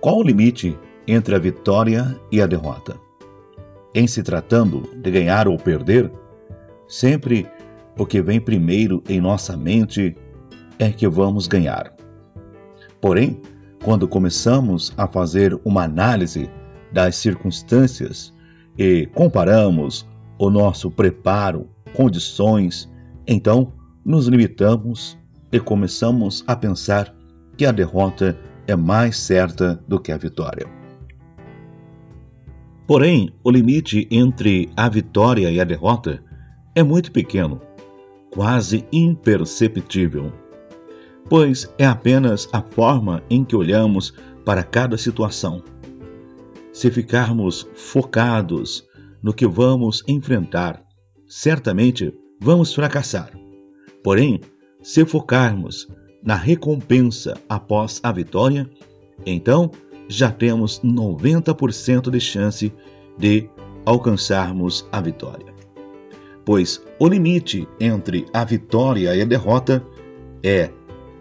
Qual o limite entre a vitória e a derrota? Em se tratando de ganhar ou perder, sempre o que vem primeiro em nossa mente é que vamos ganhar. Porém, quando começamos a fazer uma análise das circunstâncias e comparamos o nosso preparo, condições, então nos limitamos e começamos a pensar que a derrota é mais certa do que a vitória. Porém, o limite entre a vitória e a derrota é muito pequeno, quase imperceptível pois é apenas a forma em que olhamos para cada situação. Se ficarmos focados no que vamos enfrentar, certamente vamos fracassar. Porém, se focarmos na recompensa após a vitória, então já temos 90% de chance de alcançarmos a vitória. Pois o limite entre a vitória e a derrota é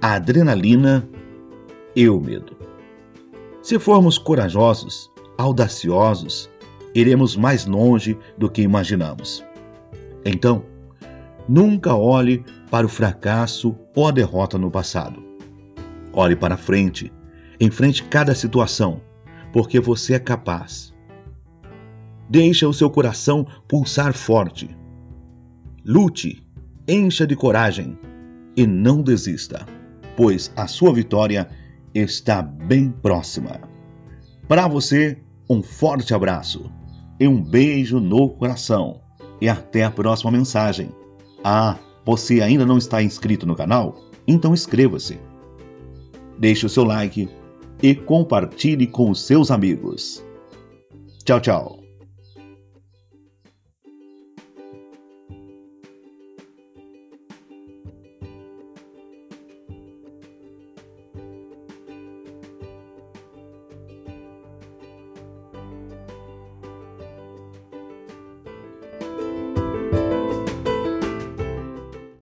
a adrenalina e o medo. Se formos corajosos, audaciosos, iremos mais longe do que imaginamos. Então, nunca olhe para o fracasso ou a derrota no passado. Olhe para frente, enfrente cada situação, porque você é capaz. Deixe o seu coração pulsar forte. Lute, encha de coragem e não desista pois a sua vitória está bem próxima. Para você, um forte abraço e um beijo no coração. E até a próxima mensagem. Ah, você ainda não está inscrito no canal? Então inscreva-se. Deixe o seu like e compartilhe com os seus amigos. Tchau, tchau.